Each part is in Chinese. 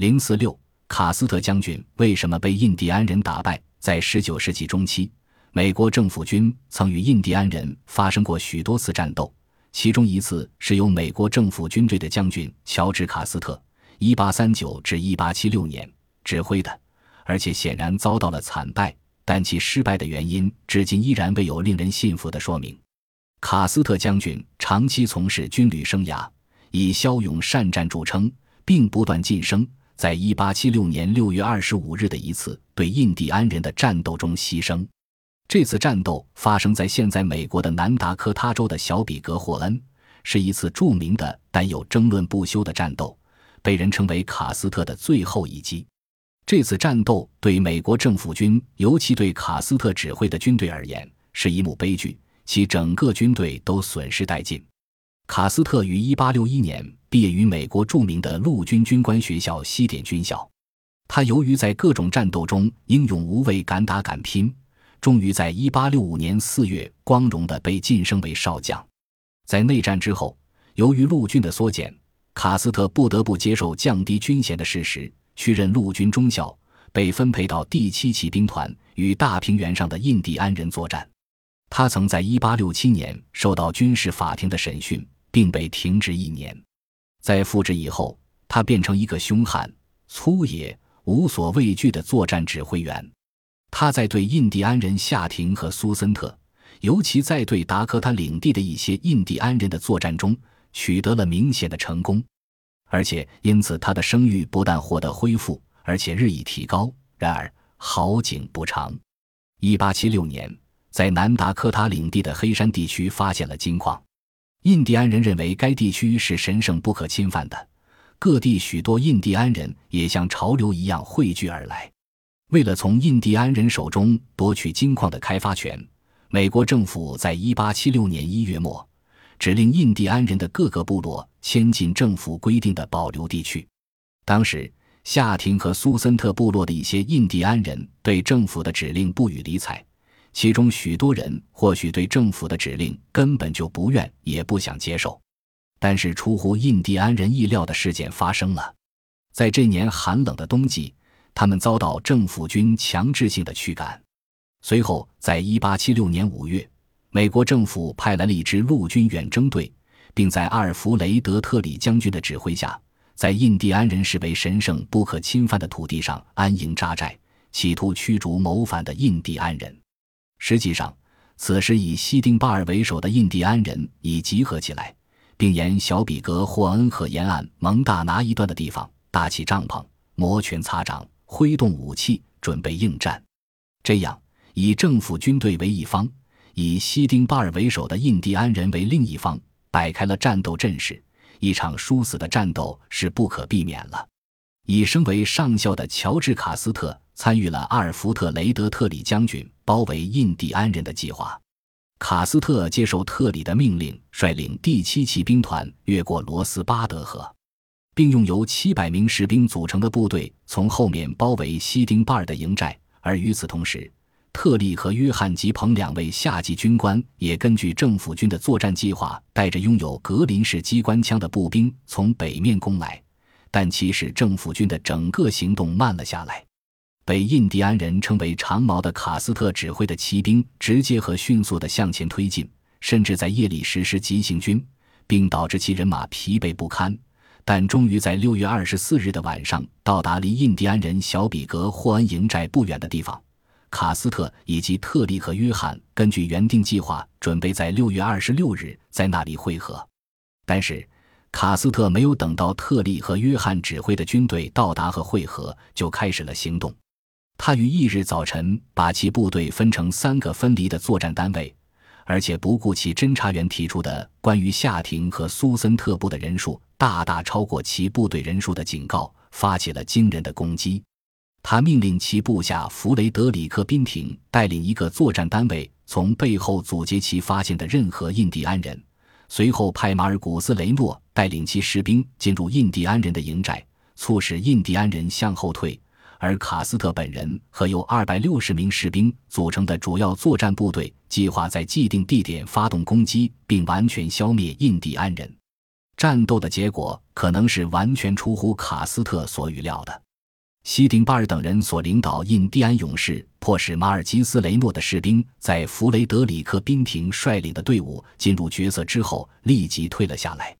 零四六，卡斯特将军为什么被印第安人打败？在十九世纪中期，美国政府军曾与印第安人发生过许多次战斗，其中一次是由美国政府军队的将军乔治·卡斯特（一八三九至一八七六年）指挥的，而且显然遭到了惨败。但其失败的原因至今依然未有令人信服的说明。卡斯特将军长期从事军旅生涯，以骁勇善战著称，并不断晋升。在一八七六年六月二十五日的一次对印第安人的战斗中牺牲。这次战斗发生在现在美国的南达科他州的小比格霍恩，是一次著名的但有争论不休的战斗，被人称为卡斯特的最后一击。这次战斗对美国政府军，尤其对卡斯特指挥的军队而言，是一幕悲剧，其整个军队都损失殆尽。卡斯特于一八六一年。毕业于美国著名的陆军军官学校西点军校，他由于在各种战斗中英勇无畏、敢打敢拼，终于在1865年4月光荣地被晋升为少将。在内战之后，由于陆军的缩减，卡斯特不得不接受降低军衔的事实，去任陆军中校，被分配到第七骑兵团与大平原上的印第安人作战。他曾在1867年受到军事法庭的审讯，并被停职一年。在复职以后，他变成一个凶悍、粗野、无所畏惧的作战指挥员。他在对印第安人夏廷和苏森特，尤其在对达科他领地的一些印第安人的作战中，取得了明显的成功，而且因此他的声誉不但获得恢复，而且日益提高。然而好景不长，一八七六年，在南达科他领地的黑山地区发现了金矿。印第安人认为该地区是神圣不可侵犯的，各地许多印第安人也像潮流一样汇聚而来。为了从印第安人手中夺取金矿的开发权，美国政府在1876年1月末指令印第安人的各个部落迁进政府规定的保留地区。当时，夏廷和苏森特部落的一些印第安人对政府的指令不予理睬。其中许多人或许对政府的指令根本就不愿也不想接受，但是出乎印第安人意料的事件发生了。在这年寒冷的冬季，他们遭到政府军强制性的驱赶。随后，在一八七六年五月，美国政府派来了一支陆军远征队，并在阿尔弗雷德特里将军的指挥下，在印第安人视为神圣不可侵犯的土地上安营扎寨，企图驱逐谋反的印第安人。实际上，此时以西丁巴尔为首的印第安人已集合起来，并沿小比格霍恩河沿岸蒙大拿一段的地方搭起帐篷，摩拳擦掌，挥动武器，准备应战。这样，以政府军队为一方，以西丁巴尔为首的印第安人为另一方，摆开了战斗阵势。一场殊死的战斗是不可避免了。已升为上校的乔治·卡斯特参与了阿尔福特雷德特里将军包围印第安人的计划。卡斯特接受特里的命令，率领第七骑兵团越过罗斯巴德河，并用由七百名士兵组成的部队从后面包围西丁巴尔的营寨。而与此同时，特利和约翰·吉彭两位下级军官也根据政府军的作战计划，带着拥有格林式机关枪的步兵从北面攻来。但其实政府军的整个行动慢了下来，被印第安人称为“长矛”的卡斯特指挥的骑兵直接和迅速地向前推进，甚至在夜里实施急行军，并导致其人马疲惫不堪。但终于在六月二十四日的晚上到达离印第安人小比格霍恩营寨不远的地方。卡斯特以及特利和约翰根据原定计划准备在六月二十六日在那里会合，但是。卡斯特没有等到特利和约翰指挥的军队到达和会合，就开始了行动。他于翌日早晨把其部队分成三个分离的作战单位，而且不顾其侦察员提出的关于夏廷和苏森特部的人数大大超过其部队人数的警告，发起了惊人的攻击。他命令其部下弗雷德里克·宾廷带领一个作战单位，从背后阻截其发现的任何印第安人。随后派马尔古斯·雷诺带领其士兵进入印第安人的营寨，促使印第安人向后退。而卡斯特本人和由二百六十名士兵组成的主要作战部队，计划在既定地点发动攻击，并完全消灭印第安人。战斗的结果可能是完全出乎卡斯特所预料的。西丁巴尔等人所领导印第安勇士，迫使马尔基斯雷诺的士兵在弗雷德里克宾廷率领的队伍进入角色之后立即退了下来。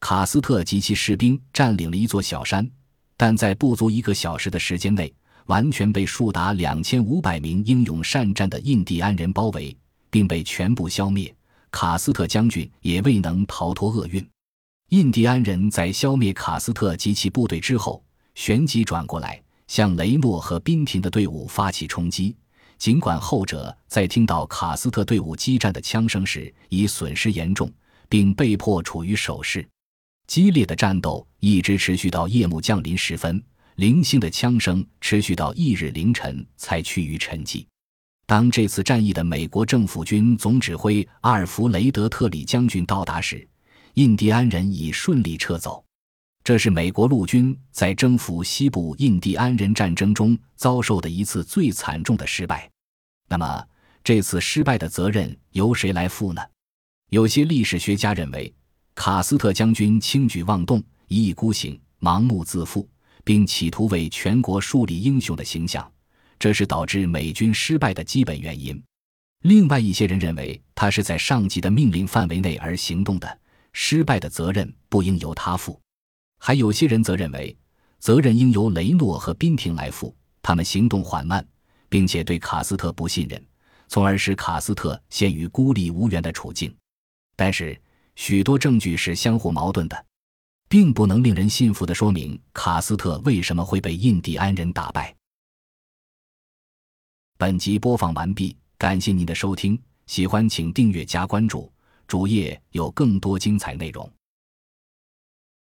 卡斯特及其士兵占领了一座小山，但在不足一个小时的时间内，完全被数达两千五百名英勇善战的印第安人包围，并被全部消灭。卡斯特将军也未能逃脱厄运。印第安人在消灭卡斯特及其部队之后。旋即转过来，向雷诺和宾廷的队伍发起冲击。尽管后者在听到卡斯特队伍激战的枪声时已损失严重，并被迫处于守势，激烈的战斗一直持续到夜幕降临时分，零星的枪声持续到翌日凌晨才趋于沉寂。当这次战役的美国政府军总指挥阿尔弗雷德特里将军到达时，印第安人已顺利撤走。这是美国陆军在征服西部印第安人战争中遭受的一次最惨重的失败。那么，这次失败的责任由谁来负呢？有些历史学家认为，卡斯特将军轻举妄动、一意孤行、盲目自负，并企图为全国树立英雄的形象，这是导致美军失败的基本原因。另外一些人认为，他是在上级的命令范围内而行动的，失败的责任不应由他负。还有些人则认为，责任应由雷诺和宾廷来负。他们行动缓慢，并且对卡斯特不信任，从而使卡斯特陷于孤立无援的处境。但是，许多证据是相互矛盾的，并不能令人信服的说明卡斯特为什么会被印第安人打败。本集播放完毕，感谢您的收听，喜欢请订阅加关注，主页有更多精彩内容。